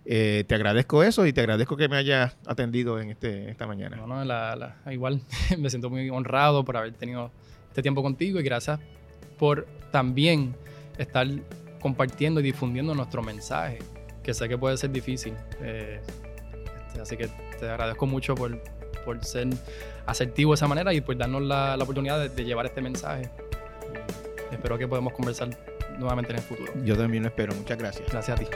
Eh, te agradezco eso y te agradezco que me hayas atendido en este, esta mañana. No, no, la, la, igual me siento muy honrado por haber tenido este tiempo contigo y gracias por también estar compartiendo y difundiendo nuestro mensaje, que sé que puede ser difícil. Eh, este, así que te agradezco mucho por, por ser asertivo de esa manera y por darnos la, la oportunidad de, de, llevar este mensaje. Espero que podamos conversar nuevamente en el futuro. Yo también lo espero. Muchas gracias. Gracias a ti.